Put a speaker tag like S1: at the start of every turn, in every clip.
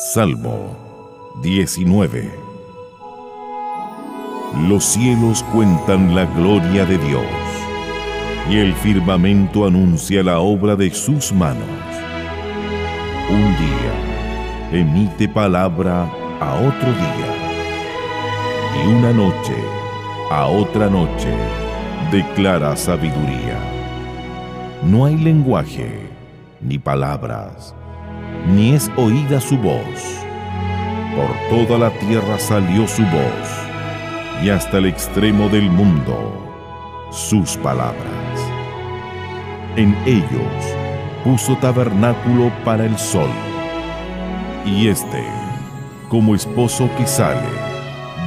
S1: Salmo 19 Los cielos cuentan la gloria de Dios, y el firmamento anuncia la obra de sus manos. Un día emite palabra a otro día, y una noche a otra noche declara sabiduría. No hay lenguaje ni palabras ni es oída su voz. Por toda la tierra salió su voz, y hasta el extremo del mundo sus palabras. En ellos puso tabernáculo para el sol, y éste, como esposo que sale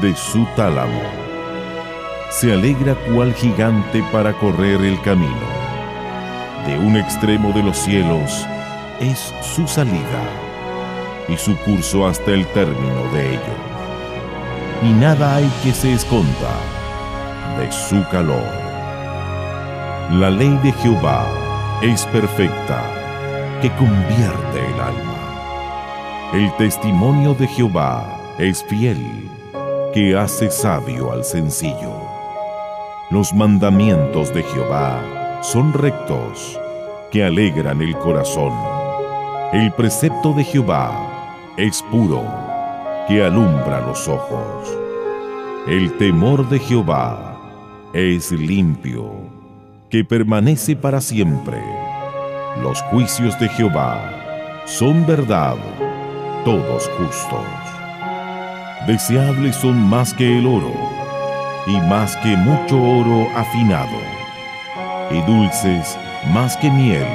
S1: de su tálamo, se alegra cual gigante para correr el camino. De un extremo de los cielos es su salida y su curso hasta el término de ellos. Y nada hay que se esconda de su calor. La ley de Jehová es perfecta, que convierte el alma. El testimonio de Jehová es fiel, que hace sabio al sencillo. Los mandamientos de Jehová son rectos, que alegran el corazón. El precepto de Jehová es puro, que alumbra los ojos. El temor de Jehová es limpio, que permanece para siempre. Los juicios de Jehová son verdad, todos justos. Deseables son más que el oro, y más que mucho oro afinado, y dulces más que miel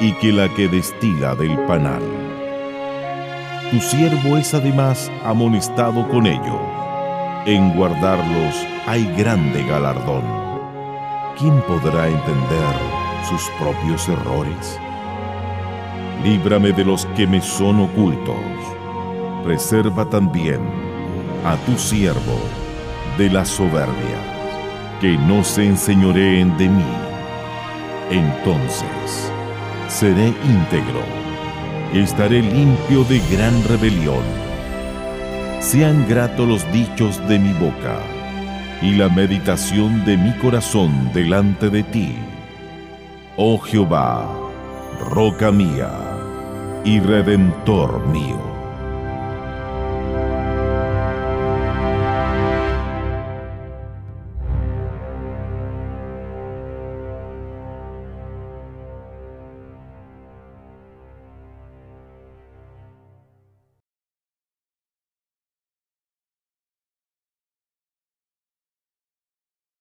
S1: y que la que destila del panal. Tu siervo es además amonestado con ello. En guardarlos hay grande galardón. ¿Quién podrá entender sus propios errores? Líbrame de los que me son ocultos. Preserva también a tu siervo de la soberbia, que no se enseñoreen de mí. Entonces, seré íntegro, estaré limpio de gran rebelión. Sean gratos los dichos de mi boca y la meditación de mi corazón delante de ti. Oh Jehová, roca mía y redentor mío.